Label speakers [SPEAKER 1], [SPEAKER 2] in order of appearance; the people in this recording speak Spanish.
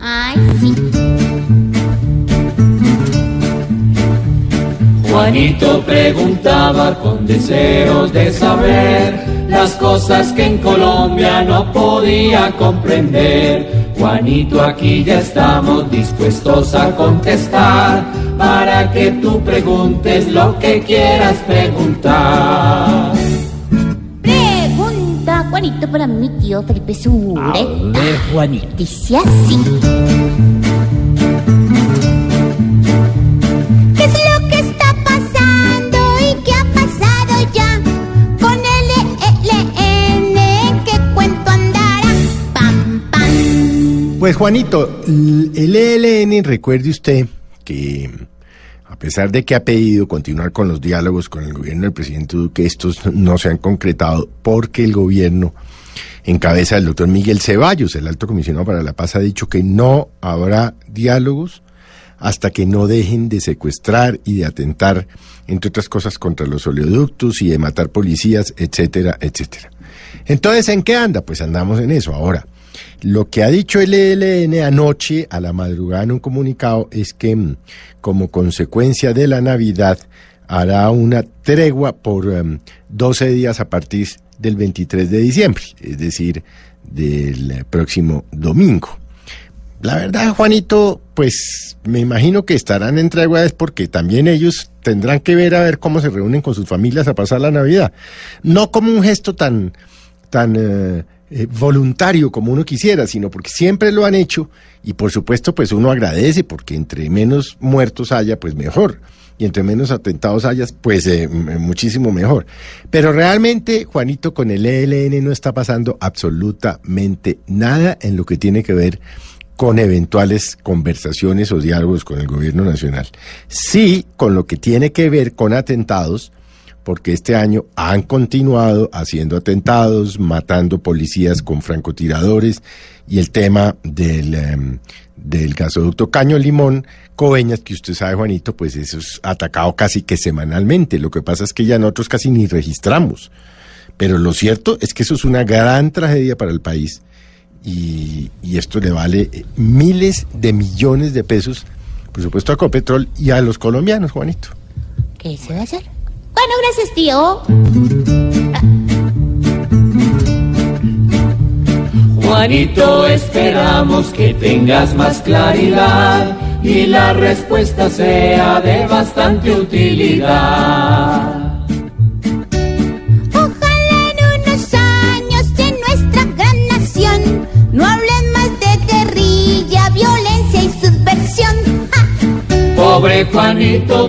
[SPEAKER 1] Ay.
[SPEAKER 2] Juanito preguntaba con deseos de saber las cosas que en Colombia no podía comprender. Juanito, aquí ya estamos dispuestos a contestar para que tú preguntes lo que quieras preguntar.
[SPEAKER 1] Juanito, para mi tío Felipe Sureta.
[SPEAKER 2] A ver, Juanito.
[SPEAKER 1] Dice así. ¿Qué es lo que está pasando y qué ha pasado ya con el ELN? ¿Qué cuento andará? Pam, pam.
[SPEAKER 3] Pues Juanito, el ELN, recuerde usted que a pesar de que ha pedido continuar con los diálogos con el gobierno del presidente Duque, estos no se han concretado porque el gobierno en cabeza del doctor Miguel Ceballos, el alto comisionado para la paz, ha dicho que no habrá diálogos hasta que no dejen de secuestrar y de atentar, entre otras cosas, contra los oleoductos y de matar policías, etcétera, etcétera. Entonces, ¿en qué anda? Pues andamos en eso ahora. Lo que ha dicho el ELN anoche a la madrugada en un comunicado es que mm, como consecuencia de la Navidad hará una tregua por um, 12 días a partir del 23 de diciembre, es decir, del próximo domingo. La verdad, Juanito, pues me imagino que estarán en tregua es porque también ellos tendrán que ver a ver cómo se reúnen con sus familias a pasar la Navidad. No como un gesto tan, tan eh, eh, voluntario como uno quisiera, sino porque siempre lo han hecho y por supuesto pues uno agradece porque entre menos muertos haya pues mejor y entre menos atentados haya pues eh, muchísimo mejor. Pero realmente Juanito con el ELN no está pasando absolutamente nada en lo que tiene que ver con eventuales conversaciones o diálogos con el gobierno nacional. Sí, con lo que tiene que ver con atentados, porque este año han continuado haciendo atentados, matando policías con francotiradores y el tema del, um, del gasoducto Caño Limón, Coveñas, que usted sabe, Juanito, pues eso es atacado casi que semanalmente. Lo que pasa es que ya nosotros casi ni registramos. Pero lo cierto es que eso es una gran tragedia para el país y, y esto le vale miles de millones de pesos, por supuesto, a Copetrol y a los colombianos, Juanito.
[SPEAKER 1] ¿Qué se va a hacer? Bueno, gracias, tío.
[SPEAKER 2] Juanito, esperamos que tengas más claridad y la respuesta sea de bastante utilidad.
[SPEAKER 1] Ojalá en unos años en nuestra gran nación no hablen más de guerrilla, violencia y subversión. ¡Ja!
[SPEAKER 2] Pobre Juanito